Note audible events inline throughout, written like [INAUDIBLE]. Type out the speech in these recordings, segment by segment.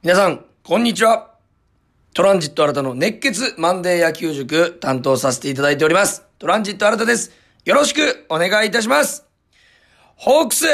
皆さん、こんにちは。トランジット新たの熱血マンデー野球塾担当させていただいております。トランジット新たです。よろしくお願いいたします。ホークス、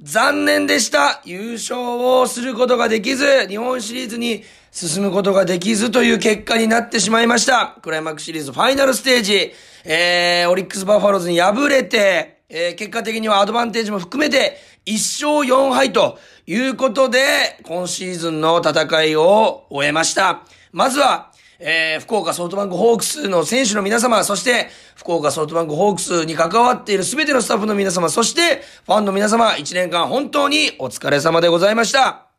残念でした。優勝をすることができず、日本シリーズに進むことができずという結果になってしまいました。クライマックスシリーズファイナルステージ、えー、オリックスバファローズに敗れて、えー、結果的にはアドバンテージも含めて、1勝4敗ということで、今シーズンの戦いを終えました。まずは、えー、福岡ソフトバンクホークスの選手の皆様、そして、福岡ソフトバンクホークスに関わっている全てのスタッフの皆様、そして、ファンの皆様、1年間本当にお疲れ様でございました。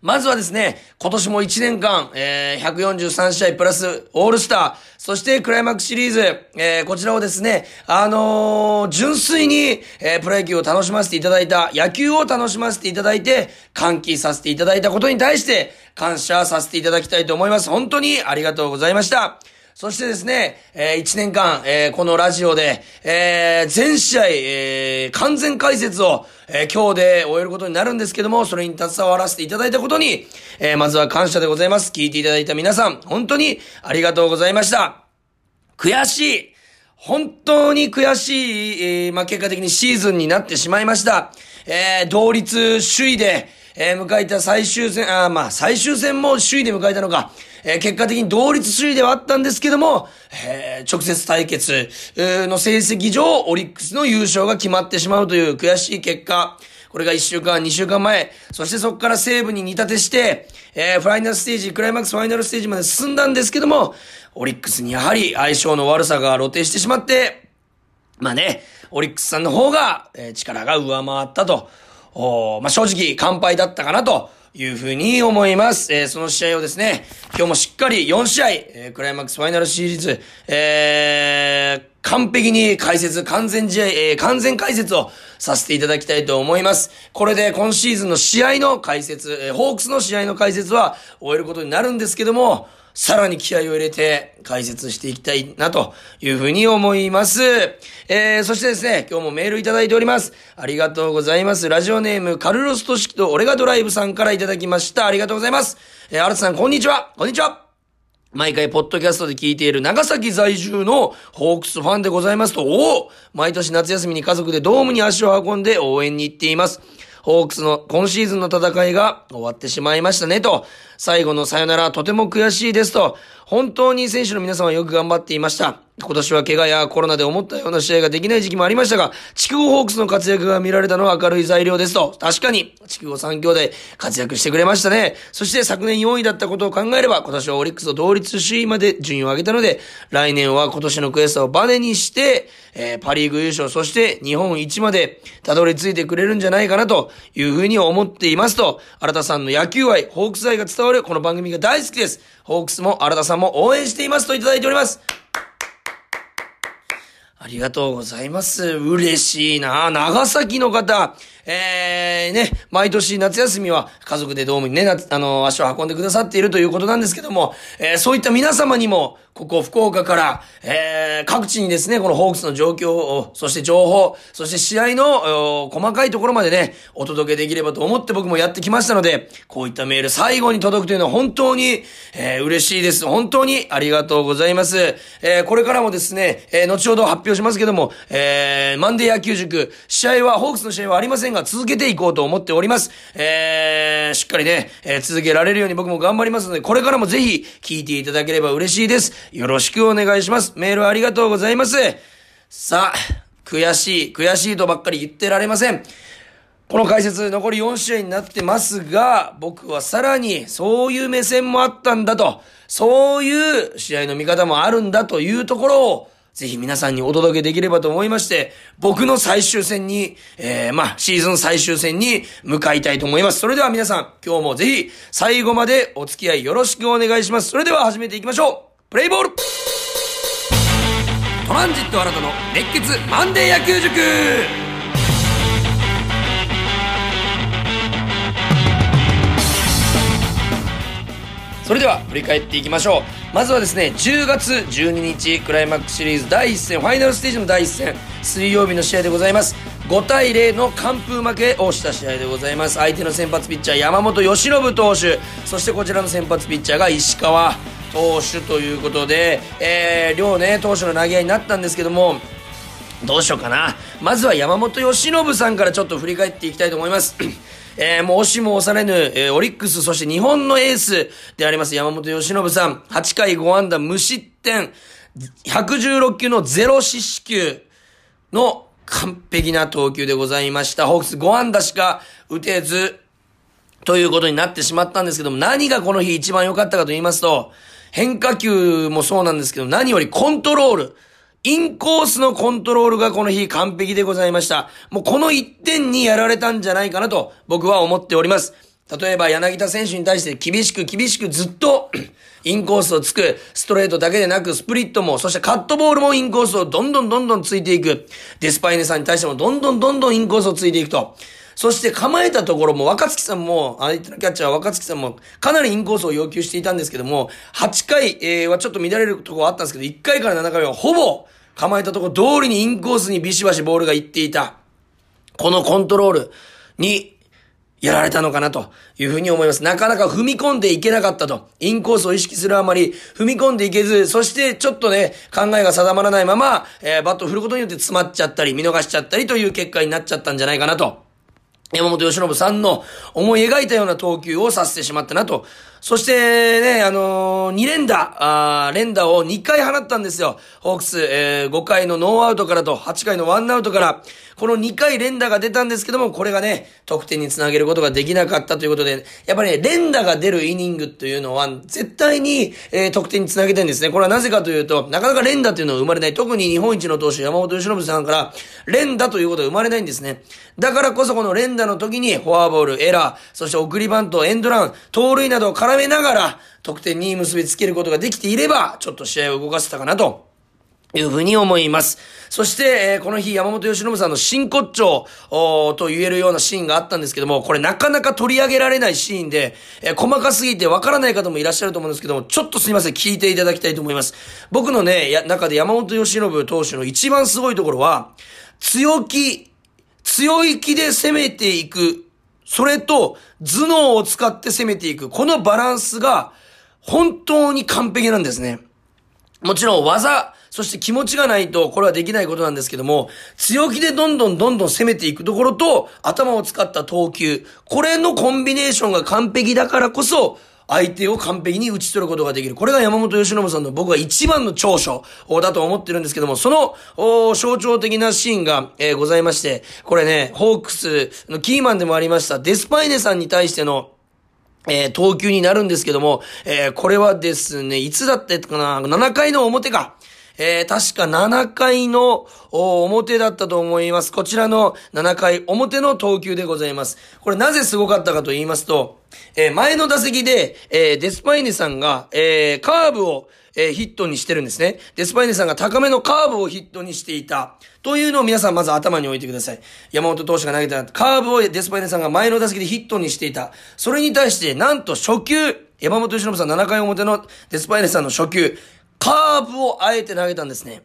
まずはですね、今年も1年間、えー、143試合プラスオールスター、そしてクライマックスシリーズ、えー、こちらをですね、あのー、純粋に、えー、プロ野球を楽しませていただいた、野球を楽しませていただいて、歓喜させていただいたことに対して、感謝させていただきたいと思います。本当にありがとうございました。そしてですね、えー、1年間、えー、このラジオで、えー、全試合、えー、完全解説を、えー、今日で終えることになるんですけども、それに携わらせていただいたことに、えー、まずは感謝でございます。聞いていただいた皆さん、本当にありがとうございました。悔しい本当に悔しい、えー、まあ、結果的にシーズンになってしまいました。えー、同率首位で、えー、迎えた最終戦、あまあ、最終戦も首位で迎えたのか、えー、結果的に同率首位ではあったんですけども、えー、直接対決の成績上、オリックスの優勝が決まってしまうという悔しい結果。これが1週間、2週間前。そしてそこから西武に似立てして、えー、ファイナルステージ、クライマックスファイナルステージまで進んだんですけども、オリックスにやはり相性の悪さが露呈してしまって、まあね、オリックスさんの方が、えー、力が上回ったと。おまあ正直、完敗だったかなと。いうふうに思います。えー、その試合をですね、今日もしっかり4試合、えー、クライマックスファイナルシリーズ、えー、完璧に解説、完全試合、えー、完全解説をさせていただきたいと思います。これで今シーズンの試合の解説、えー、ホークスの試合の解説は終えることになるんですけども、さらに気合を入れて解説していきたいなというふうに思います。えー、そしてですね、今日もメールいただいております。ありがとうございます。ラジオネーム、カルロスト式と俺がドライブさんからいただきました。ありがとうございます。えー、アルツさん、こんにちは。こんにちは。毎回、ポッドキャストで聞いている長崎在住のホークスファンでございますと、おお毎年夏休みに家族でドームに足を運んで応援に行っています。ホークスの今シーズンの戦いが終わってしまいましたねと、最後のさよならとても悔しいですと、本当に選手の皆さんはよく頑張っていました。今年は怪我やコロナで思ったような試合ができない時期もありましたが、筑後ホークスの活躍が見られたのは明るい材料ですと。確かに、筑後3兄弟活躍してくれましたね。そして昨年4位だったことを考えれば、今年はオリックスと同率首位まで順位を上げたので、来年は今年の悔しさをバネにして、えー、パリーグ優勝、そして日本一までたどり着いてくれるんじゃないかなというふうに思っていますと、新田さんの野球愛、ホークス愛が伝わるこの番組が大好きです。ホークスも新田さんも応援していますといただいております。ありがとうございます。嬉しいな長崎の方、えー、ね、毎年夏休みは家族でドームにね、あの、足を運んでくださっているということなんですけども、えー、そういった皆様にも、ここ福岡から、えー、各地にですね、このホークスの状況を、そして情報、そして試合の細かいところまでね、お届けできればと思って僕もやってきましたので、こういったメール最後に届くというのは本当に、えー、嬉しいです。本当にありがとうございます。えー、これからもですね、えー、後ほど発表しますけども、えー、マンデー野球塾、試合は、ホークスの試合はありませんが、続けていこうと思っております。えー、しっかりね、えー、続けられるように僕も頑張りますので、これからもぜひ聞いていただければ嬉しいです。よろしくお願いします。メールありがとうございます。さあ、悔しい、悔しいとばっかり言ってられません。この解説残り4試合になってますが、僕はさらにそういう目線もあったんだと、そういう試合の見方もあるんだというところを、ぜひ皆さんにお届けできればと思いまして、僕の最終戦に、えー、まあ、シーズン最終戦に向かいたいと思います。それでは皆さん、今日もぜひ最後までお付き合いよろしくお願いします。それでは始めていきましょうプレイボールトランジット新たの熱血マンデー野球塾それでは振り返っていきましょうまずはですね10月12日クライマックスシリーズ第1戦ファイナルステージの第1戦水曜日の試合でございます。5対0の完封負けをした試合でございます。相手の先発ピッチャー山本由伸投手。そしてこちらの先発ピッチャーが石川投手ということで、えー、両ね投手の投げ合いになったんですけどもどうしようかな。まずは山本由伸さんからちょっと振り返っていきたいと思います。えー、もう押しも押されぬ、えー、オリックス、そして日本のエースであります山本由伸さん、8回5安打無失点、116球の0四死球の完璧な投球でございました。ホークス5安打しか打てず、ということになってしまったんですけども、何がこの日一番良かったかと言いますと、変化球もそうなんですけど、何よりコントロール。インコースのコントロールがこの日完璧でございました。もうこの1点にやられたんじゃないかなと僕は思っております。例えば柳田選手に対して厳しく厳しくずっと [CLEARS THROAT] インコースをつく、ストレートだけでなくスプリットも、そしてカットボールもインコースをどんどんどんどんついていく。デスパイネさんに対してもどんどんどんどんインコースをついていくと。そして構えたところも若月さんも、相手のキャッチャー若月さんもかなりインコースを要求していたんですけども、8回、え、はちょっと乱れるとこはあったんですけど、1回から7回はほぼ構えたところ通りにインコースにビシバシボールが行っていた。このコントロールにやられたのかなというふうに思います。なかなか踏み込んでいけなかったと。インコースを意識するあまり踏み込んでいけず、そしてちょっとね、考えが定まらないまま、えー、バットを振ることによって詰まっちゃったり、見逃しちゃったりという結果になっちゃったんじゃないかなと。山本由伸さんの思い描いたような投球をさせてしまったなとそしてね、あのー、2連打、あ連打を2回放ったんですよ。ホークス、えー、5回のノーアウトからと8回のワンアウトから、この2回連打が出たんですけども、これがね、得点につなげることができなかったということで、やっぱりね、連打が出るイニングというのは、絶対に、えー、得点につなげてるんですね。これはなぜかというと、なかなか連打というのは生まれない。特に日本一の投手、山本由伸さんから、連打ということが生まれないんですね。だからこそこの連打の時に、フォアボール、エラー、そして送りバント、エンドラン、盗塁などを絡めめながら、得点に結びつけることができていれば、ちょっと試合を動かせたかなと。いうふうに思います。そして、えー、この日山本由伸さんの真骨頂と言えるようなシーンがあったんですけども、これなかなか取り上げられないシーンで、えー、細かすぎてわからない方もいらっしゃると思うんですけども、ちょっとすいません、聞いていただきたいと思います。僕のね、や、中で山本由伸投手の一番すごいところは、強気、強い気で攻めていくそれと頭脳を使って攻めていく。このバランスが本当に完璧なんですね。もちろん技、そして気持ちがないとこれはできないことなんですけども、強気でどんどんどんどん攻めていくところと頭を使った投球、これのコンビネーションが完璧だからこそ、相手を完璧に打ち取ることができる。これが山本由伸さんの僕は一番の長所だと思ってるんですけども、その象徴的なシーンが、えー、ございまして、これね、ホークスのキーマンでもありました、デスパイネさんに対してのえー、投球になるんですけども、えー、これはですね、いつだってかな、7回の表か。えー、確か7回の表だったと思います。こちらの7回表の投球でございます。これなぜすごかったかと言いますと、えー、前の打席で、えー、デスパイネさんが、えー、カーブを、え、ヒットにしてるんですね。デスパイネさんが高めのカーブをヒットにしていた。というのを皆さんまず頭に置いてください。山本投手が投げたカーブをデスパイネさんが前の打席でヒットにしていた。それに対して、なんと初球、山本由伸さん7回表のデスパイネさんの初球、カーブをあえて投げたんですね。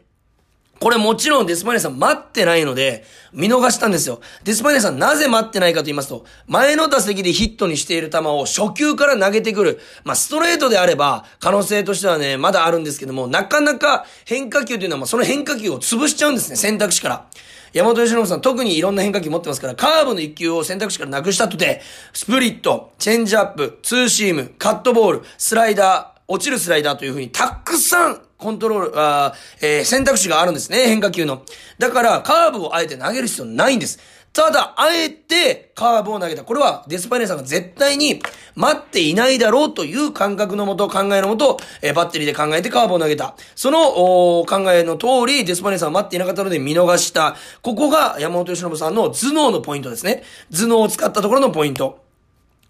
これもちろんデスパイネさん待ってないので、見逃したんですよ。デスパイネさんなぜ待ってないかと言いますと、前の打席でヒットにしている球を初球から投げてくる。まあ、ストレートであれば、可能性としてはね、まだあるんですけども、なかなか変化球というのは、まあ、その変化球を潰しちゃうんですね、選択肢から。山本由伸さん特にいろんな変化球持ってますから、カーブの一球を選択肢からなくしたとて、スプリット、チェンジアップ、ツーシーム、カットボール、スライダー、落ちるスライダーというふうにたくさんコントロール、あえー、選択肢があるんですね、変化球の。だから、カーブをあえて投げる必要ないんです。ただ、あえてカーブを投げた。これはデスパイネさんが絶対に待っていないだろうという感覚のもと、考えのもと、えー、バッテリーで考えてカーブを投げた。そのお考えの通り、デスパイネさんは待っていなかったので見逃した。ここが山本由伸さんの頭脳のポイントですね。頭脳を使ったところのポイント。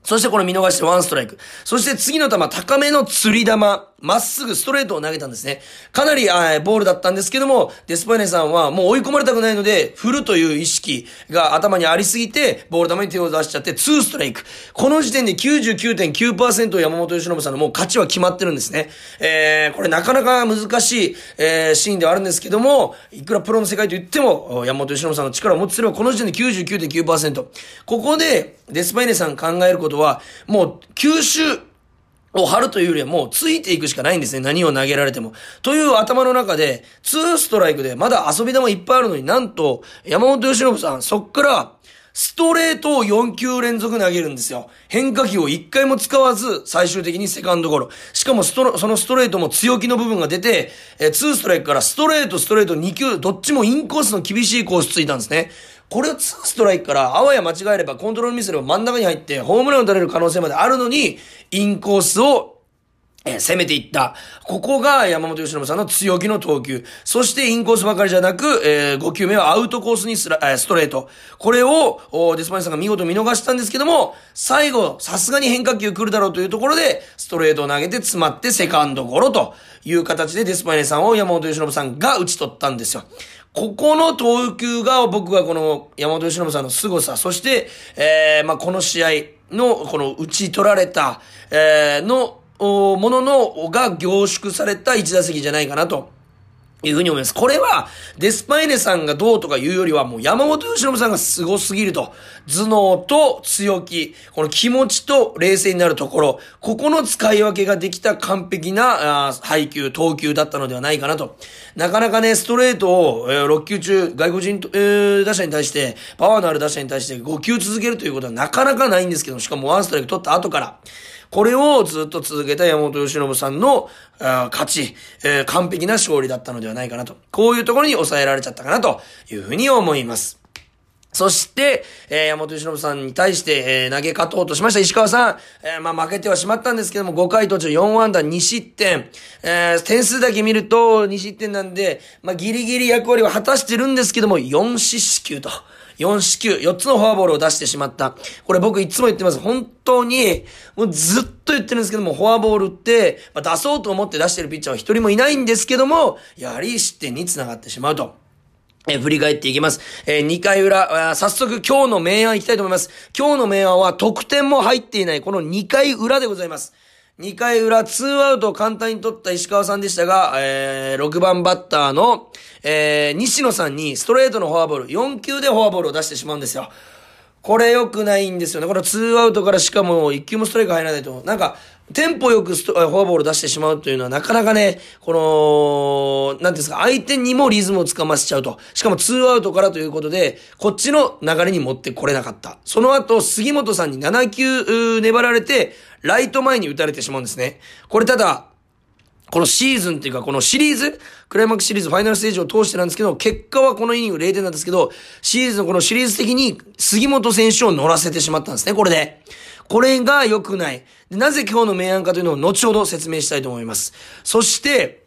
そしてこの見逃してワンストライク。そして次の球、高めの釣り玉。まっすぐストレートを投げたんですね。かなり、あボールだったんですけども、デスパイネさんはもう追い込まれたくないので、振るという意識が頭にありすぎて、ボール球に手を出しちゃって、2ストライク。この時点で99.9%山本由伸さんのもう勝ちは決まってるんですね。えー、これなかなか難しい、えー、シーンではあるんですけども、いくらプロの世界と言っても、山本由伸さんの力を持ってすれば、この時点で99.9%。ここで、デスパイネさん考えることは、もう、吸収、を張るというよりはもうついていくしかないんですね。何を投げられても。という頭の中で、ツーストライクでまだ遊び玉いっぱいあるのになんと、山本由伸さん、そっから、ストレートを4球連続投げるんですよ。変化球を1回も使わず、最終的にセカンドゴロ。しかもそのストレートも強気の部分が出て、えー、2ストライクからストレート、ストレート2球、どっちもインコースの厳しいコースついたんですね。これを2ストライクから、あわや間違えればコントロールミスれば真ん中に入って、ホームランを打たれる可能性まであるのに、インコースをえ攻めていった。ここが山本由伸さんの強気の投球。そしてインコースばかりじゃなく、えー、5球目はアウトコースにスラ、え、ストレート。これを、デスパイネさんが見事見逃したんですけども、最後、さすがに変化球来るだろうというところで、ストレートを投げて詰まってセカンドゴロという形でデスパイネさんを山本由伸さんが打ち取ったんですよ。ここの投球が僕はこの山本由伸さんの凄さ、そして、えー、まあ、この試合の、この打ち取られた、えー、の、もののが凝縮された一打席じゃないかなと。いうふうに思います。これは、デスパイネさんがどうとか言うよりは、もう山本由伸さんが凄すぎると。頭脳と強気、この気持ちと冷静になるところ、ここの使い分けができた完璧な配球、投球だったのではないかなと。なかなかね、ストレートを、えー、6球中、外国人、えー、打者に対して、パワーのある打者に対して5球続けるということはなかなかないんですけど、しかもワンストライク取った後から。これをずっと続けた山本由伸さんの勝ち、えー、完璧な勝利だったのではないかなと。こういうところに抑えられちゃったかなというふうに思います。そして、えー、山本由伸さんに対して、えー、投げ勝とうとしました石川さん。えー、まあ負けてはしまったんですけども、5回途中4安打2失点。えー、点数だけ見ると2失点なんで、まあギリギリ役割は果たしてるんですけども、4四死球と。4四球、4つのフォアボールを出してしまった。これ僕いつも言ってます。本当に、もうずっと言ってるんですけども、フォアボールって、まあ、出そうと思って出してるピッチャーは一人もいないんですけども、やはり失点につながってしまうと。え振り返っていきます。えー、2回裏、早速今日の明暗いきたいと思います。今日の明暗は得点も入っていない、この2回裏でございます。2回裏、ツーアウトを簡単に取った石川さんでしたが、えー、6番バッターの、えー、西野さんにストレートのフォアボール、4球でフォアボールを出してしまうんですよ。これ良くないんですよね。このツーアウトからしかも1球もストライク入らないと、なんか、テンポよくフォアボール出してしまうというのはなかなかね、この、なんですか、相手にもリズムをつかませちゃうと。しかもツーアウトからということで、こっちの流れに持ってこれなかった。その後、杉本さんに7球粘られて、ライト前に打たれてしまうんですね。これただ、このシーズンっていうか、このシリーズ、クライマックスシリーズファイナルステージを通してなんですけど、結果はこのイニング0点なんですけど、シーズンこのシリーズ的に杉本選手を乗らせてしまったんですね、これで。これが良くない。なぜ今日の明暗かというのを後ほど説明したいと思います。そして、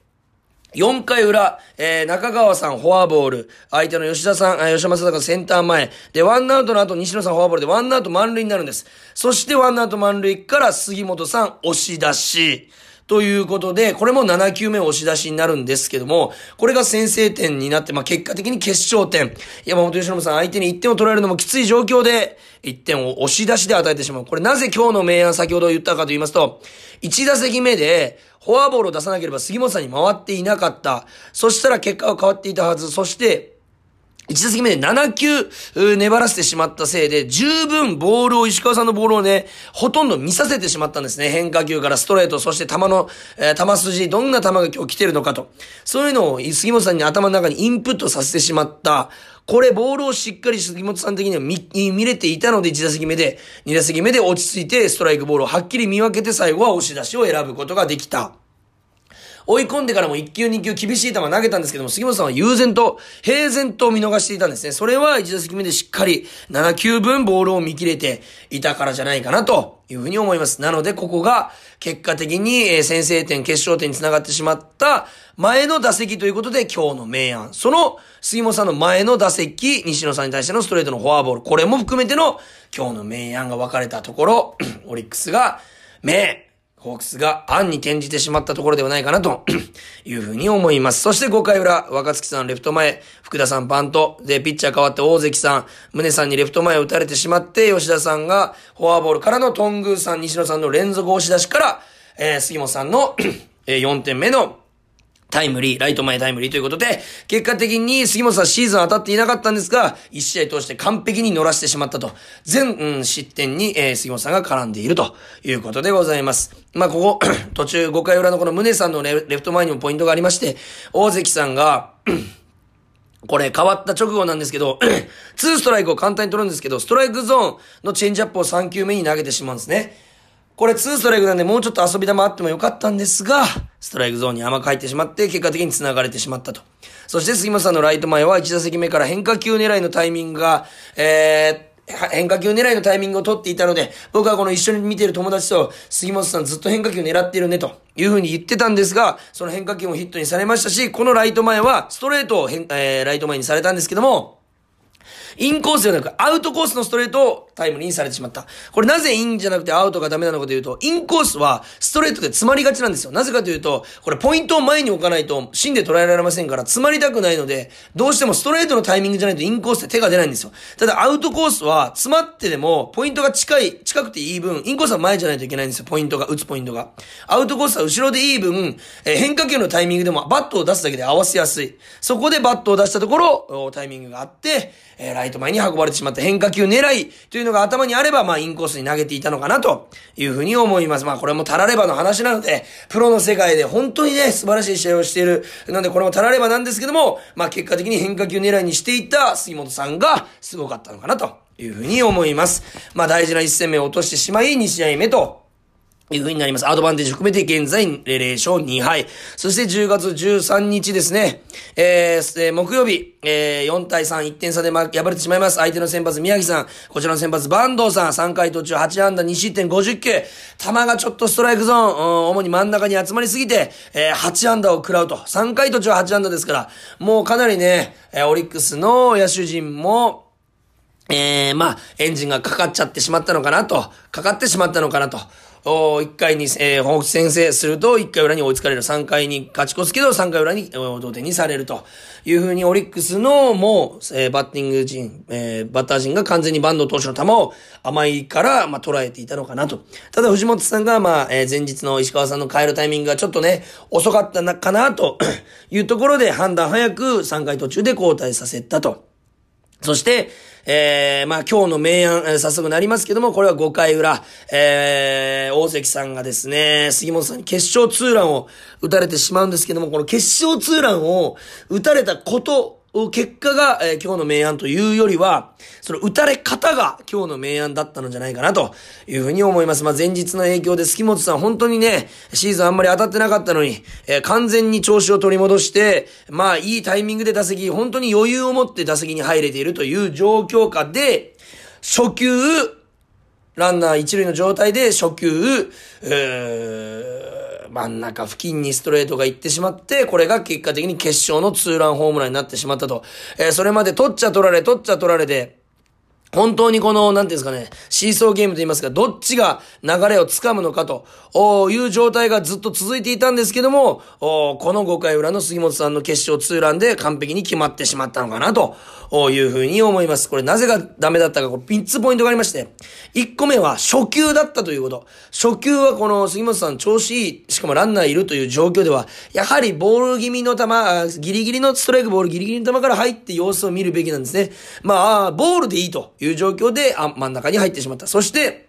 4回裏、えー、中川さんフォアボール、相手の吉田さん、吉田正尚センター前、で、ワンアウトの後西野さんフォアボール。でワンアウト満塁になるんです。そしてワンアウト満塁から杉本さん押し出し、ということで、これも7球目押し出しになるんですけども、これが先制点になって、まあ、結果的に決勝点。山本由伸さん相手に1点を取られるのもきつい状況で、1点を押し出しで与えてしまう。これなぜ今日の明暗先ほど言ったかと言いますと、1打席目で、フォアボールを出さなければ杉本さんに回っていなかった。そしたら結果は変わっていたはず。そして、1打席目で7球粘らせてしまったせいで、十分ボールを、石川さんのボールをね、ほとんど見させてしまったんですね。変化球からストレート、そして球の、えー、球筋、どんな球が今日来てるのかと。そういうのを杉本さんに頭の中にインプットさせてしまった。これ、ボールをしっかり杉本さん的には見、見れていたので、1打席目で、2打席目で落ち着いて、ストライクボールをはっきり見分けて、最後は押し出しを選ぶことができた。追い込んでからも1球2球厳しい球投げたんですけども、杉本さんは悠然と、平然と見逃していたんですね。それは1打席目でしっかり7球分ボールを見切れていたからじゃないかなというふうに思います。なので、ここが結果的に先制点、決勝点につながってしまった前の打席ということで今日の明暗。その杉本さんの前の打席、西野さんに対してのストレートのフォアボール。これも含めての今日の明暗が分かれたところ、[CLEARS THROAT] オリックスが明ホークスが案に転じてしまったところではないかなと [CLEARS THROAT] いうふうに思います。そして5回裏、若月さんレフト前、福田さんパント、で、ピッチャー変わって大関さん、宗さんにレフト前を打たれてしまって、吉田さんがフォアボールからの頓宮さん、西野さんの連続押し出しから、えー、杉本さんの [CLEARS THROAT] え4点目のタイムリー、ライト前タイムリーということで、結果的に杉本さんシーズン当たっていなかったんですが、1試合通して完璧に乗らせてしまったと。全、うん、失点に、えー、杉本さんが絡んでいるということでございます。まあ、ここ、[CLEARS THROAT] 途中5回裏のこの宗さんのレフト前にもポイントがありまして、大関さんが [CLEARS THROAT] これ変わった直後なんですけど、[CLEARS THROAT] 2ストライクを簡単に取るんですけど、ストライクゾーンのチェンジアップを3球目に投げてしまうんですね。これ2ストライクなんでもうちょっと遊び球あってもよかったんですが、ストライクゾーンに甘く入ってしまって、結果的に繋がれてしまったと。そして杉本さんのライト前は1打席目から変化球狙いのタイミングが、えー、変化球狙いのタイミングを取っていたので、僕はこの一緒に見ている友達と、杉本さんずっと変化球狙ってるね、という風に言ってたんですが、その変化球もヒットにされましたし、このライト前は、ストレートを変、えー、ライト前にされたんですけども、インコースではなくアウトコースのストレートをタイムリーにされてしまった。これなぜインじゃなくてアウトがダメなのかというと、インコースはストレートで詰まりがちなんですよ。なぜかというと、これポイントを前に置かないと芯で捉えられませんから詰まりたくないので、どうしてもストレートのタイミングじゃないとインコースって手が出ないんですよ。ただアウトコースは詰まってでもポイントが近い、近くていい分、インコースは前じゃないといけないんですよ。ポイントが、打つポイントが。アウトコースは後ろでいい分、えー、変化球のタイミングでもバットを出すだけで合わせやすい。そこでバットを出したところ、タイミングがあって、えー、ライト前に運ばれてしまった変化球狙いというのが頭にあれば、まあ、インコースに投げていたのかなというふうに思います。まあ、これもタラレバの話なので、プロの世界で本当にね、素晴らしい試合をしている。なんで、これもタラレバなんですけども、まあ、結果的に変化球狙いにしていた杉本さんがすごかったのかなというふうに思います。まあ、大事な一戦目を落としてしまい、2試合目と、いう風になります。アドバンテージ含めて現在0勝2敗。そして10月13日ですね。えー、木曜日、えー、4対3、1点差で、敗れてしまいます。相手の先発宮城さん、こちらの先発坂東さん、3回途中8安打2失点50球。球がちょっとストライクゾーン、うん、主に真ん中に集まりすぎて、えー、8安打を食らうと。3回途中8安打ですから、もうかなりね、えー、オリックスの野手陣も、えー、まあ、エンジンがかかっちゃってしまったのかなと、かかってしまったのかなと。お1回に、えー、ホークス先制すると、1回裏に追いつかれる。3回に勝ち越すけど、3回裏に同点にされるというふうに、オリックスのもう、えー、バッティング陣、えー、バッター陣が完全にバンド投手の球を甘いから、まあ、捉えていたのかなと。ただ、藤本さんが、まあ、えー、前日の石川さんの帰るタイミングがちょっとね、遅かったな、かな、というところで、判断早く3回途中で交代させたと。そして、えー、まあ今日の明暗、えー、早速なりますけども、これは5回裏、えー、大関さんがですね、杉本さんに決勝ツーランを打たれてしまうんですけども、この決勝ツーランを打たれたこと結果が、えー、今日の明暗というよりは、その打たれ方が今日の明暗だったのじゃないかなというふうに思います。まあ、前日の影響で杉本さん本当にね、シーズンあんまり当たってなかったのに、えー、完全に調子を取り戻して、まあ、いいタイミングで打席、本当に余裕を持って打席に入れているという状況下で、初球、ランナー一塁の状態で初球、えー真ん中付近にストレートが行ってしまって、これが結果的に決勝のツーランホームランになってしまったと。えー、それまで取っちゃ取られ、取っちゃ取られて、本当にこの、なんていうんですかね、シーソーゲームと言いますか、どっちが流れをつかむのかという状態がずっと続いていたんですけども、この5回裏の杉本さんの決勝ツーランで完璧に決まってしまったのかなというふうに思います。これなぜがダメだったか、これ3つポイントがありまして、1個目は初球だったということ。初球はこの杉本さん調子いい、しかもランナーいるという状況では、やはりボール気味の球、ギリギリのストライクボールギリギリの球から入って様子を見るべきなんですね。まあ、ボールでいいという状況で、あ、真ん中に入ってしまった。そして、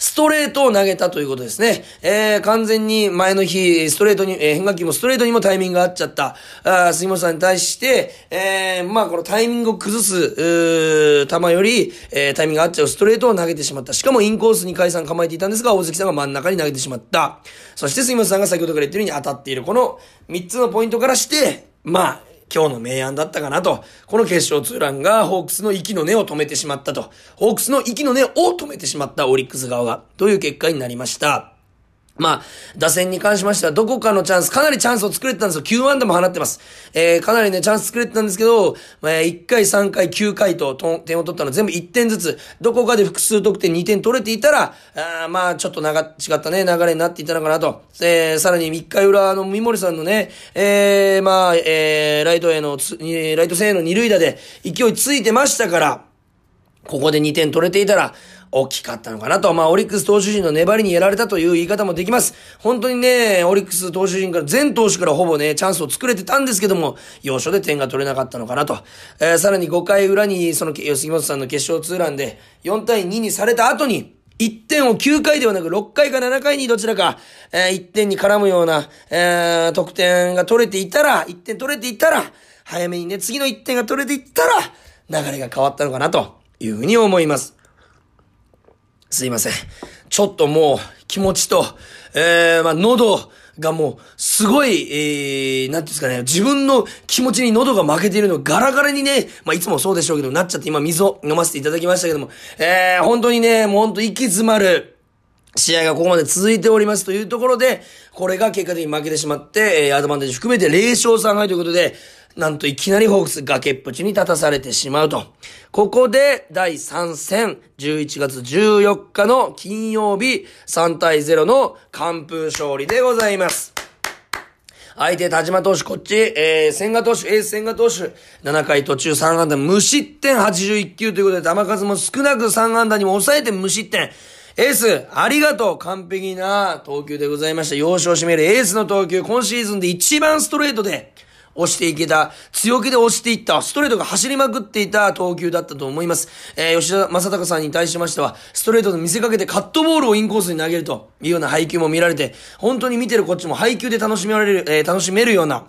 ストレートを投げたということですね。えー、完全に前の日、ストレートに、えー、変化球もストレートにもタイミングが合っちゃった、あ杉本さんに対して、えー、まあこのタイミングを崩す、う球より、えー、タイミングが合っちゃうストレートを投げてしまった。しかもインコースに解散構えていたんですが、大関さんが真ん中に投げてしまった。そして杉本さんが先ほどから言ってるように当たっている。この3つのポイントからして、まあ、今日の明暗だったかなと。この決勝ツーランがホークスの息の根を止めてしまったと。ホークスの息の根を止めてしまったオリックス側が、という結果になりました。まあ、打線に関しましては、どこかのチャンス、かなりチャンスを作れてたんですよ。9安打も放ってます。えー、かなりね、チャンス作れてたんですけど、まあ、1回、3回、9回と点を取ったの全部1点ずつ、どこかで複数得点2点取れていたら、あまあ、ちょっと長、違ったね、流れになっていたのかなと。えー、さらに1回裏の三森さんのね、えー、まあ、えー、ライトへの、ライト線への二塁打で勢いついてましたから、ここで2点取れていたら、大きかったのかなと。まあ、オリックス投手陣の粘りにやられたという言い方もできます。本当にね、オリックス投手陣から、全投手からほぼね、チャンスを作れてたんですけども、要所で点が取れなかったのかなと。えー、さらに5回裏に、その、杉本さんの決勝ツーランで、4対2にされた後に、1点を9回ではなく6回か7回にどちらか、えー、1点に絡むような、えー、得点が取れていたら、1点取れていたら、早めにね、次の1点が取れていったら、流れが変わったのかなというふうに思います。すいません。ちょっともう気持ちと、えー、まあ、喉がもう、すごい、えー、なんていうんですかね、自分の気持ちに喉が負けているのガラガラにね、まあ、いつもそうでしょうけど、なっちゃって今水を飲ませていただきましたけども、えー、本当にね、もう本当息詰まる、試合がここまで続いておりますというところで、これが結果的に負けてしまって、えー、アドバンテージ含めて0勝3敗ということで、なんといきなりホークス崖っぷちに立たされてしまうと。ここで第3戦、11月14日の金曜日、3対0の完封勝利でございます。相手、田島投手、こっち、えー、千賀投手、エース千賀投手、7回途中3安打、無失点81球ということで、球数も少なく3安打にも抑えて無失点。エース、ありがとう完璧な投球でございました。要所を占めるエースの投球、今シーズンで一番ストレートで、押していけた、強気で押していった、ストレートが走りまくっていた投球だったと思います。えー、吉田正尚さんに対しましては、ストレートで見せかけてカットボールをインコースに投げるというような配球も見られて、本当に見てるこっちも配球で楽しめられる、えー、楽しめるような、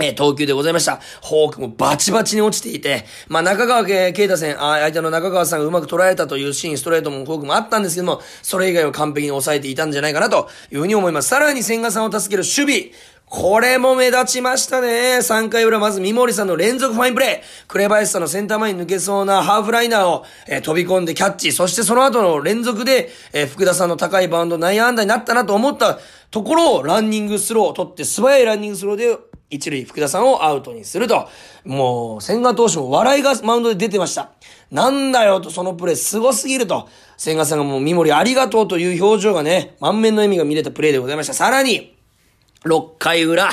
えー、投球でございました。フォークもバチバチに落ちていて、まあ、中川圭太戦、あ相手の中川さんがうまく捉えたというシーン、ストレートもフォークもあったんですけども、それ以外を完璧に抑えていたんじゃないかなというふうに思います。さらに千賀さんを助ける守備、これも目立ちましたね。3回裏、まず三森さんの連続ファインプレー。紅林さんのセンター前に抜けそうなハーフライナーを、えー、飛び込んでキャッチ。そしてその後の連続で、えー、福田さんの高いバウンド内野安打になったなと思ったところをランニングスローを取って素早いランニングスローで一塁福田さんをアウトにすると。もう、千賀投手も笑いがマウンドで出てました。なんだよと、そのプレー凄すぎると。千賀さんがもう三森ありがとうという表情がね、満面の笑みが見れたプレーでございました。さらに、6回裏、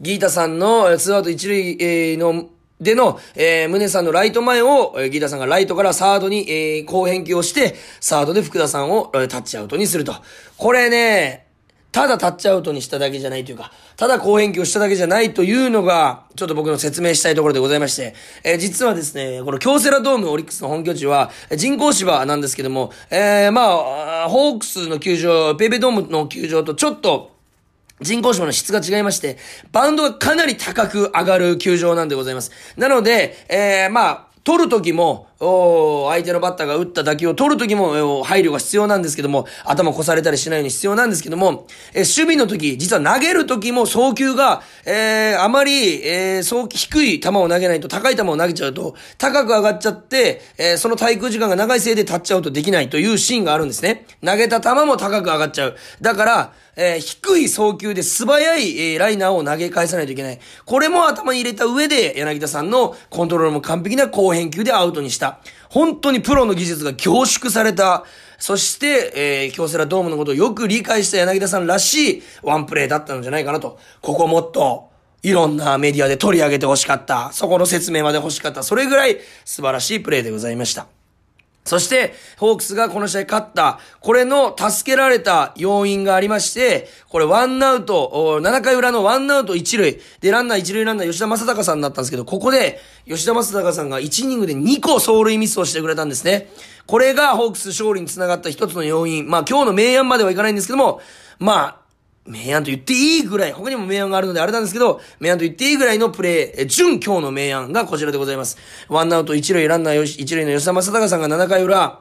ギータさんのツーアウト一塁の、での、えー、宗さんのライト前を、えー、ギータさんがライトからサードに、えー、後返球をして、サードで福田さんを、えー、タッチアウトにすると。これね、ただタッチアウトにしただけじゃないというか、ただ後返球をしただけじゃないというのが、ちょっと僕の説明したいところでございまして、えー、実はですね、この京セラドームオリックスの本拠地は、人工芝なんですけども、えー、まあ、ホークスの球場、ペイペドームの球場とちょっと、人工芝の質が違いまして、バウンドがかなり高く上がる球場なんでございます。なので、えー、まあ、取るときも、お相手のバッターが打った打球を取るときも、配慮が必要なんですけども、頭越されたりしないように必要なんですけども、え守備の時、実は投げる時も送球が、えー、あまり、えー、低い球を投げないと、高い球を投げちゃうと、高く上がっちゃって、えー、その滞空時間が長いせいでタッチアウトできないというシーンがあるんですね。投げた球も高く上がっちゃう。だから、えー、低い送球で素早い、えー、ライナーを投げ返さないといけない。これも頭に入れた上で、柳田さんのコントロールも完璧な後返球でアウトにした。本当にプロの技術が凝縮された、そして、えー、京セラドームのことをよく理解した柳田さんらしいワンプレーだったんじゃないかなと。ここもっと、いろんなメディアで取り上げて欲しかった。そこの説明まで欲しかった。それぐらい素晴らしいプレーでございました。そして、ホークスがこの試合勝った、これの助けられた要因がありまして、これワンアウト、7回裏のワンアウト1塁、で、ランナー1塁ランナー吉田正尚さんだったんですけど、ここで、吉田正尚さんが1イニングで2個走塁ミスをしてくれたんですね。これがホークス勝利につながった一つの要因。まあ今日の明暗まではいかないんですけども、まあ、明暗と言っていいぐらい、他にも明暗があるのであれなんですけど、明暗と言っていいぐらいのプレー、準今日の明暗がこちらでございます。ワンアウト一塁ランナーよし一塁の吉田正尚さんが7回裏、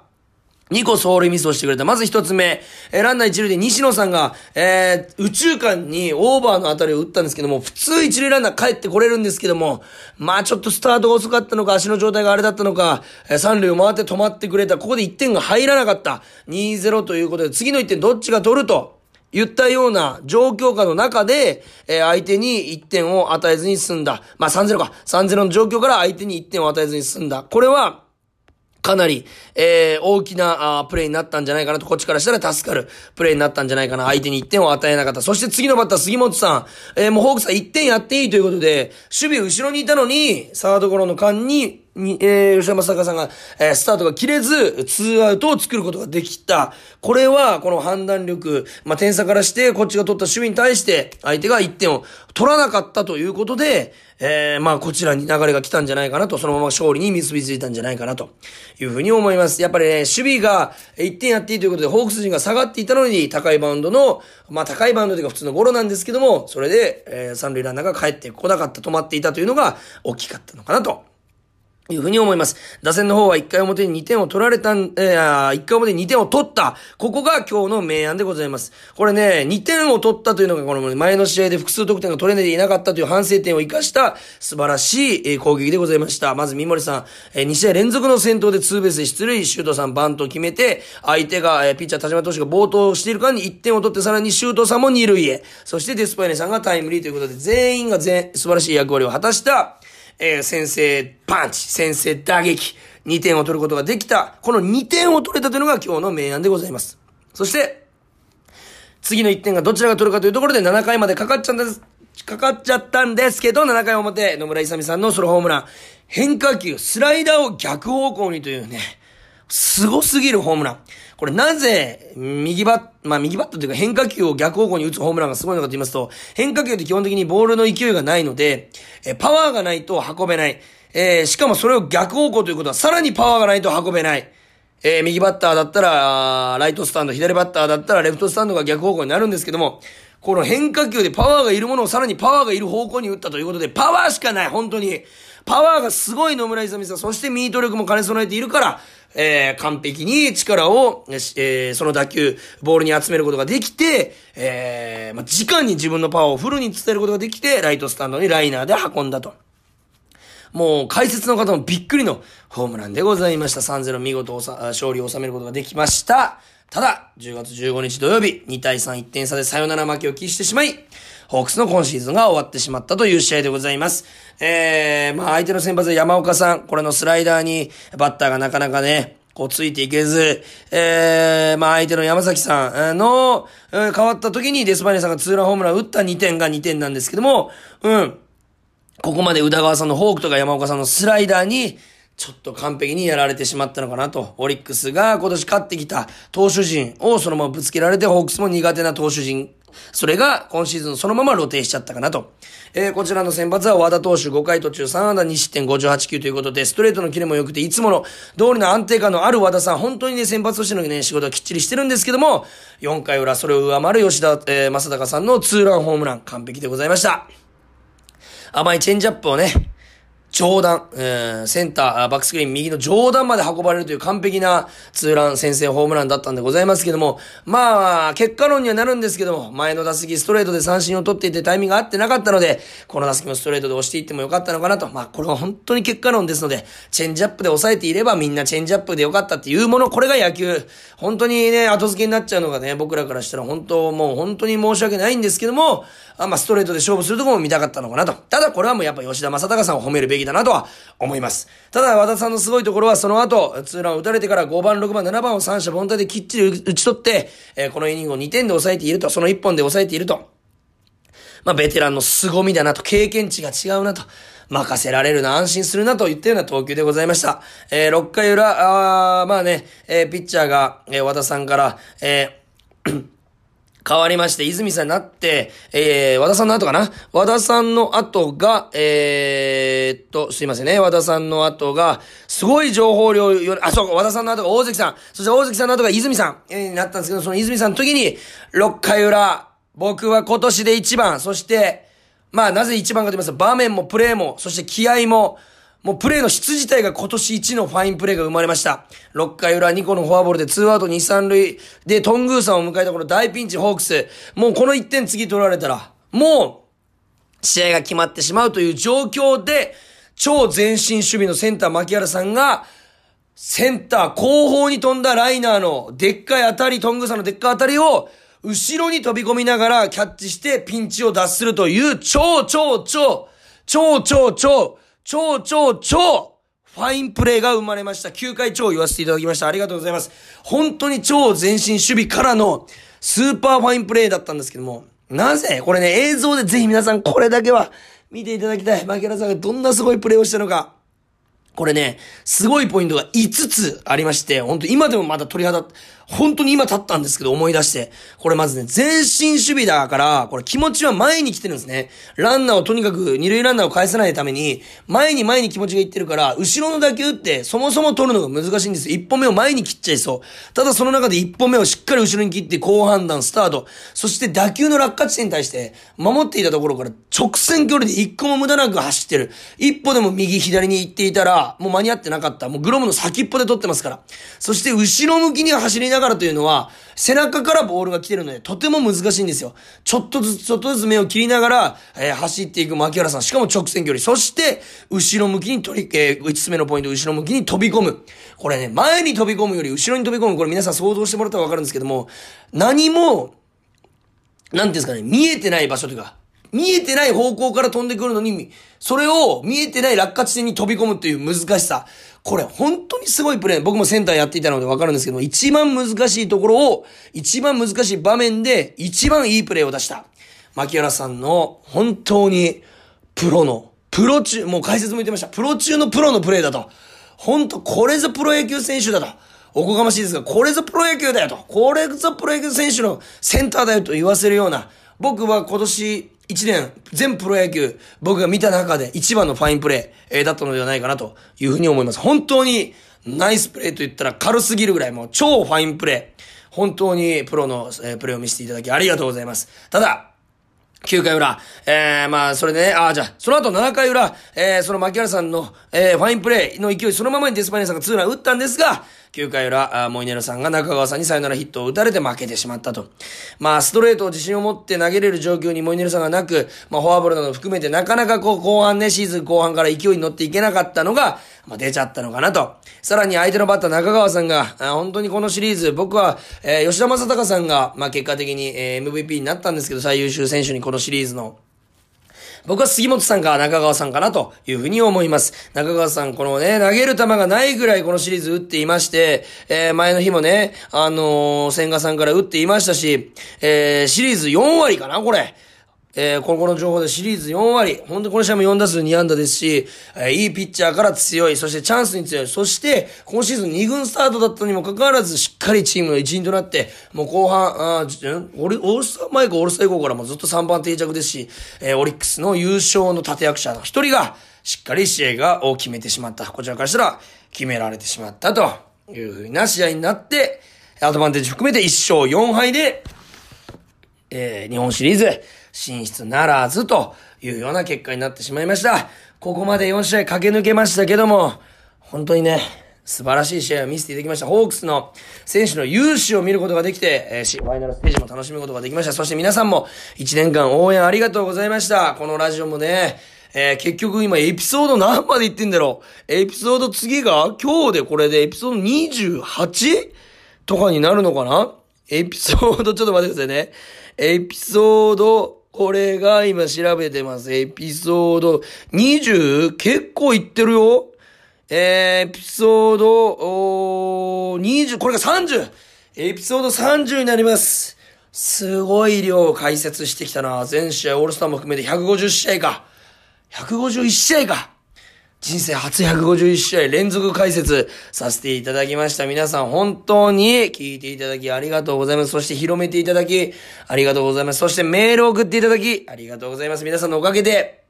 2個走塁ミスをしてくれた。まず1つ目、えランナー一塁で西野さんが、えー、宇宙間にオーバーの当たりを打ったんですけども、普通一塁ランナー帰ってこれるんですけども、まあちょっとスタートが遅かったのか、足の状態があれだったのか、えー、三塁を回って止まってくれた。ここで1点が入らなかった。2-0ということで、次の1点どっちが取ると言ったような状況下の中で、えー、相手に1点を与えずに済んだ。まあ3-0か。3-0の状況から相手に1点を与えずに済んだ。これは、かなり、えー、大きなあプレイになったんじゃないかなと、こっちからしたら助かるプレイになったんじゃないかな。相手に1点を与えなかった。そして次のバッター、杉本さん。えー、もうホークスは1点やっていいということで、守備後ろにいたのに、サードゴロの間に、に、えー、吉田正尚さんが、えー、スタートが切れず、ツーアウトを作ることができた。これは、この判断力、まあ、点差からして、こっちが取った守備に対して、相手が1点を取らなかったということで、えー、まあ、こちらに流れが来たんじゃないかなと、そのまま勝利に結びついたんじゃないかなというふうに思います。やっぱりね、守備が1点やっていいということで、ホークス陣が下がっていたのに、高いバウンドの、まあ、高いバウンドというか普通のゴロなんですけども、それで、えー、三塁ランナーが帰ってこなかった、止まっていたというのが大きかったのかなというふうに思います。打線の方は1回表に2点を取られたん、えー、1回表に2点を取った。ここが今日の明暗でございます。これね、2点を取ったというのがこの前の試合で複数得点が取れていなかったという反省点を生かした素晴らしい攻撃でございました。まず三森さん、えー、2試合連続の先頭でツーベースで出塁、シュートさんバントを決めて、相手が、えー、ピッチャー田島投手が暴投している間に1点を取ってさらにシュートさんも2塁へ。そしてデスパイネさんがタイムリーということで全員が全、素晴らしい役割を果たしたえー、先制パンチ、先制打撃、2点を取ることができた。この2点を取れたというのが今日の明暗でございます。そして、次の1点がどちらが取るかというところで7回までかかっちゃったんです。かかっちゃったんですけど、7回表、野村勇さんのソロホームラン。変化球、スライダーを逆方向にというね、凄すぎるホームラン。これなぜ、右バッ、まあ右バットというか変化球を逆方向に打つホームランがすごいのかと言いますと、変化球って基本的にボールの勢いがないので、えパワーがないと運べない。えー、しかもそれを逆方向ということはさらにパワーがないと運べない。えー、右バッターだったら、ライトスタンド、左バッターだったらレフトスタンドが逆方向になるんですけども、この変化球でパワーがいるものをさらにパワーがいる方向に打ったということで、パワーしかない、本当に。パワーがすごい野村勇さん、そしてミート力も兼ね備えているから、えー、完璧に力を、えー、その打球、ボールに集めることができて、えー、まあ、時間に自分のパワーをフルに伝えることができて、ライトスタンドにライナーで運んだと。もう、解説の方もびっくりのホームランでございました。3-0見事勝利を収めることができました。ただ、10月15日土曜日、2対3、1点差でサヨナラ負けを喫してしまい、ホークスの今シーズンが終わってしまったという試合でございます。えー、まあ相手の先発山岡さん、これのスライダーにバッターがなかなかね、こうついていけず、えー、まあ相手の山崎さんの、変わった時にデスパイネさんがツーランホームラン打った2点が2点なんですけども、うん。ここまで宇田川さんのフォークとか山岡さんのスライダーに、ちょっと完璧にやられてしまったのかなと。オリックスが今年勝ってきた投手陣をそのままぶつけられて、ホークスも苦手な投手陣それが今シーズンそのまま露呈しちゃったかなと。えー、こちらの先発は和田投手5回途中3安打2失点58球ということで、ストレートのキレも良くて、いつもの通りの安定感のある和田さん、本当にね、先発としてのね、仕事はきっちりしてるんですけども、4回裏それを上回る吉田、えー、正隆さんのツーランホームラン、完璧でございました。甘いチェンジアップをね、上段、えー、センター、バックスクリーン右の上段まで運ばれるという完璧なツーラン先制ホームランだったんでございますけども、まあ、結果論にはなるんですけども、前の打席ストレートで三振を取っていてタイミングが合ってなかったので、この打席もストレートで押していってもよかったのかなと。まあ、これは本当に結果論ですので、チェンジアップで抑えていればみんなチェンジアップでよかったっていうもの、これが野球。本当にね、後付けになっちゃうのがね、僕らからしたら本当、もう本当に申し訳ないんですけども、あまあ、ストレートで勝負するところも見たかったのかなと。ただこれはもうやっぱ吉田正尚さんを褒めるべきだなとは思います。ただ、和田さんのすごいところは、その後、ツーランを打たれてから5番、6番、7番を三者凡退できっちり打ち取って、えー、このイニングを2点で抑えていると、その1本で抑えていると。まあ、ベテランの凄みだなと、経験値が違うなと。任せられるな、安心するなといったような投球でございました。えー、6回裏、あまあね、えー、ピッチャーが、えー、和田さんから、えー変わりまして、泉さんになって、えー、和田さんの後かな？和田さんの後が、えー、っと、すいませんね。和田さんの後が、すごい情報量より、あ、そうか、和田さんの後が大関さん。そして大関さんの後が泉さん、えー、になったんですけど、その泉さんの時に、6回裏、僕は今年で1番、そして、まあ、なぜ1番かと言いますと、場面もプレーも、そして気合も、もうプレーの質自体が今年一のファインプレーが生まれました。6回裏2個のフォアボールで2アウト2、3塁でトングーさんを迎えたこの大ピンチホークス。もうこの1点次取られたら、もう試合が決まってしまうという状況で、超前進守備のセンター牧原さんが、センター後方に飛んだライナーのでっかい当たり、トングーさんのでっかい当たりを、後ろに飛び込みながらキャッチしてピンチを脱するという超超超、超超超、超超超、ファインプレーが生まれました。9回超言わせていただきました。ありがとうございます。本当に超前進守備からのスーパーファインプレーだったんですけども、なぜこれね、映像でぜひ皆さんこれだけは見ていただきたい。槙原さんがどんなすごいプレーをしたのか。これね、すごいポイントが5つありまして、本当今でもまだ鳥肌、本当に今立ったんですけど思い出して。これまずね、前進守備だから、これ気持ちは前に来てるんですね。ランナーをとにかく二塁ランナーを返さないために、前に前に気持ちがいってるから、後ろの打球ってそもそも取るのが難しいんです。一歩目を前に切っちゃいそう。ただその中で一歩目をしっかり後ろに切って好判断スタート。そして打球の落下地点に対して、守っていたところから直線距離で一個も無駄なく走ってる。一歩でも右左に行っていたら、もう間に合ってなかった。もうグロムの先っぽで取ってますから。そして後ろ向きに走りながらというのは、背中からボールが来てるので、とても難しいんですよ。ちょっとずつ、ちょっとずつ目を切りながら、えー、走っていく牧原さん。しかも直線距離。そして、後ろ向きに取り、えー、5つ目のポイント、後ろ向きに飛び込む。これね、前に飛び込むより後ろに飛び込む。これ皆さん想像してもらったらわかるんですけども、何も、なんていうんですかね、見えてない場所というか、見えてない方向から飛んでくるのに、それを見えてない落下地点に飛び込むという難しさ。これ本当にすごいプレー。僕もセンターやっていたのでわかるんですけど、一番難しいところを、一番難しい場面で一番いいプレーを出した。牧原さんの本当にプロの、プロ中、もう解説も言ってました。プロ中のプロのプレーだと。本当これぞプロ野球選手だと。おこがましいですが、これぞプロ野球だよと。これぞプロ野球選手のセンターだよと言わせるような、僕は今年1年、全プロ野球、僕が見た中で一番のファインプレー、えー、だったのではないかなというふうに思います。本当に、ナイスプレーと言ったら軽すぎるぐらいもう超ファインプレー。本当にプロの、えー、プレーを見せていただきありがとうございます。ただ、9回裏、えー、まあ、それでね、ああ、じゃあ、その後7回裏、えー、その牧原さんの、えー、ファインプレーの勢いそのままにデスパイネさんがツーラン打ったんですが、9回裏、あモイネロさんが中川さんにサヨナラヒットを打たれて負けてしまったと。まあ、ストレートを自信を持って投げれる状況にモイネロさんがなく、まあ、フォアボールなど含めてなかなかこう、後半ね、シーズン後半から勢いに乗っていけなかったのが、まあ、出ちゃったのかなと。さらに相手のバッター中川さんが、本当にこのシリーズ、僕は、えー、吉田正尚さんが、まあ、結果的に、えー、MVP になったんですけど、最優秀選手にこのシリーズの。僕は杉本さんか中川さんかなというふうに思います。中川さん、このね、投げる球がないぐらいこのシリーズ打っていまして、えー、前の日もね、あのー、千賀さんから打っていましたし、えー、シリーズ4割かなこれ。えー、ここの情報でシリーズ4割、本当この試合も4打数2安打ですし、えー、いいピッチャーから強い、そしてチャンスに強い、そして、今シーズン2軍スタートだったにもかかわらず、しっかりチームの一員となって、もう後半、あオールスター前かオールスター以降からもずっと3番定着ですし、えー、オリックスの優勝の立役者の一人が、しっかり試合がを決めてしまった。こちらからしたら、決められてしまったと。いうふうな試合になって、アドバンテージ含めて1勝4敗で、えー、日本シリーズ、進出ならずというような結果になってしまいました。ここまで4試合駆け抜けましたけども、本当にね、素晴らしい試合を見せていただきました。ホークスの選手の勇姿を見ることができて、えー、ファイナルステージも楽しむことができました。そして皆さんも1年間応援ありがとうございました。このラジオもね、えー、結局今エピソード何まで言ってんだろうエピソード次が今日でこれでエピソード 28? とかになるのかな？エピソードちょっと待ってくださいね。エピソードこれが今調べてます。エピソード 20? 結構いってるよ。えー、エピソード、おー20、これが 30! エピソード30になります。すごい量を解説してきたな。全試合オールスターも含めて150試合か。151試合か。人生初151試合連続解説させていただきました。皆さん本当に聞いていただきありがとうございます。そして広めていただきありがとうございます。そしてメールを送っていただきありがとうございます。皆さんのおかげで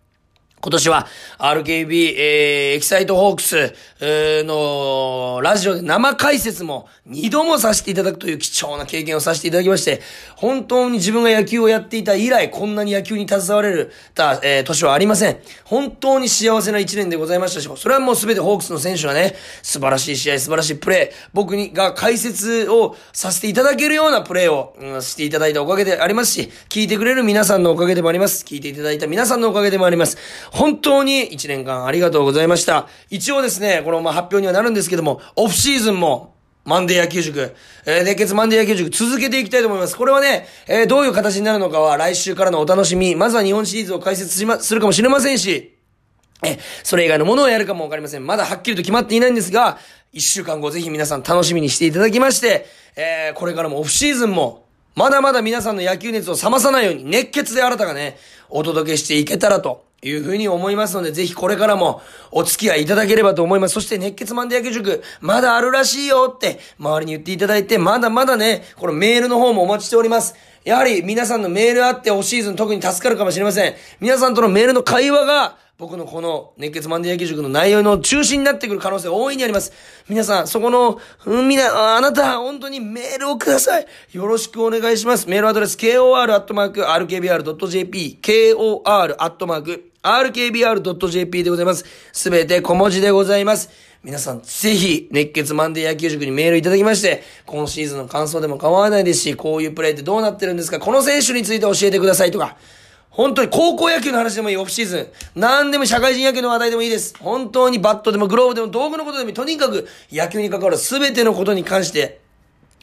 今年は RKB、えー、エキサイトホークス、えー、のラジオで生解説も二度もさせていただくという貴重な経験をさせていただきまして、本当に自分が野球をやっていた以来、こんなに野球に携われるた、えー、年はありません。本当に幸せな一年でございましたし、それはもうすべてホークスの選手がね、素晴らしい試合、素晴らしいプレー、僕にが解説をさせていただけるようなプレーを、うん、していただいたおかげでありますし、聞いてくれる皆さんのおかげでもあります。聞いていただいた皆さんのおかげでもあります。本当に1年間ありがとうございました。一応ですね、このまあ発表にはなるんですけども、オフシーズンもマンデー野球塾、えー、熱血マンデー野球塾続けていきたいと思います。これはね、えー、どういう形になるのかは来週からのお楽しみ。まずは日本シリーズを解説しま、するかもしれませんし、え、それ以外のものをやるかもわかりません。まだはっきりと決まっていないんですが、一週間後ぜひ皆さん楽しみにしていただきまして、えー、これからもオフシーズンも、まだまだ皆さんの野球熱を冷まさないように熱血で新たがね、お届けしていけたらというふうに思いますので、ぜひこれからもお付き合いいただければと思います。そして熱血マンデー野球塾、まだあるらしいよって周りに言っていただいて、まだまだね、このメールの方もお待ちしております。やはり皆さんのメールあってオシーズン特に助かるかもしれません。皆さんとのメールの会話が、僕のこの熱血マンデー野球塾の内容の中心になってくる可能性大いにあります。皆さん、そこの、うん、みな、あなた、本当にメールをください。よろしくお願いします。メールアドレス、kor.rkbr.jp、kor.rkbr.jp RKBR.jp でございます。すべて小文字でございます。皆さん、ぜひ、熱血マンデー野球塾にメールいただきまして、今シーズンの感想でも構わないですし、こういうプレーってどうなってるんですかこの選手について教えてくださいとか、本当に高校野球の話でもいい、オフシーズン。何でも社会人野球の話題でもいいです。本当にバットでもグローブでも道具のことでもいい。とにかく野球に関わる全てのことに関して、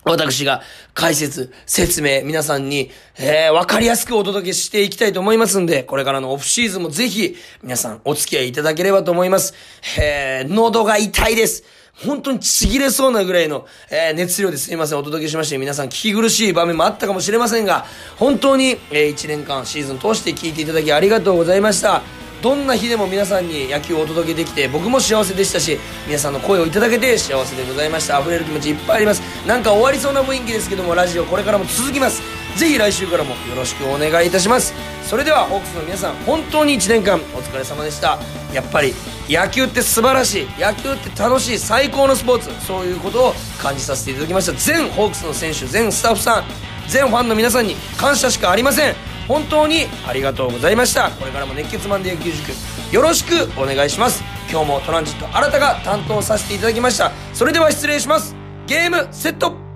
私が解説、説明、皆さんに、えー、わかりやすくお届けしていきたいと思いますんで、これからのオフシーズンもぜひ、皆さんお付き合いいただければと思います。えー、喉が痛いです。本当にちぎれそうなぐらいの、えー、熱量ですいません、お届けしまして、皆さん聞き苦しい場面もあったかもしれませんが、本当に、えー、1年間シーズン通して聞いていただきありがとうございました。どんな日でも皆さんに野球をお届けできて僕も幸せでしたし皆さんの声をいただけて幸せでございました。溢れる気持ちいっぱいあります。なんか終わりそうな雰囲気ですけどもラジオこれからも続きます。ぜひ来週からもよろしくお願いいたします。それではホークスの皆さん本当に1年間お疲れ様でした。やっぱり野球って素晴らしい。野球って楽しい最高のスポーツ。そういうことを感じさせていただきました。全ホークスの選手全スタッフさん全ファンの皆さんに感謝しかありません。本当にありがとうございました。これからも熱血マンデー野球塾よろしくお願いします。今日もトランジット新たが担当させていただきました。それでは失礼します。ゲームセット。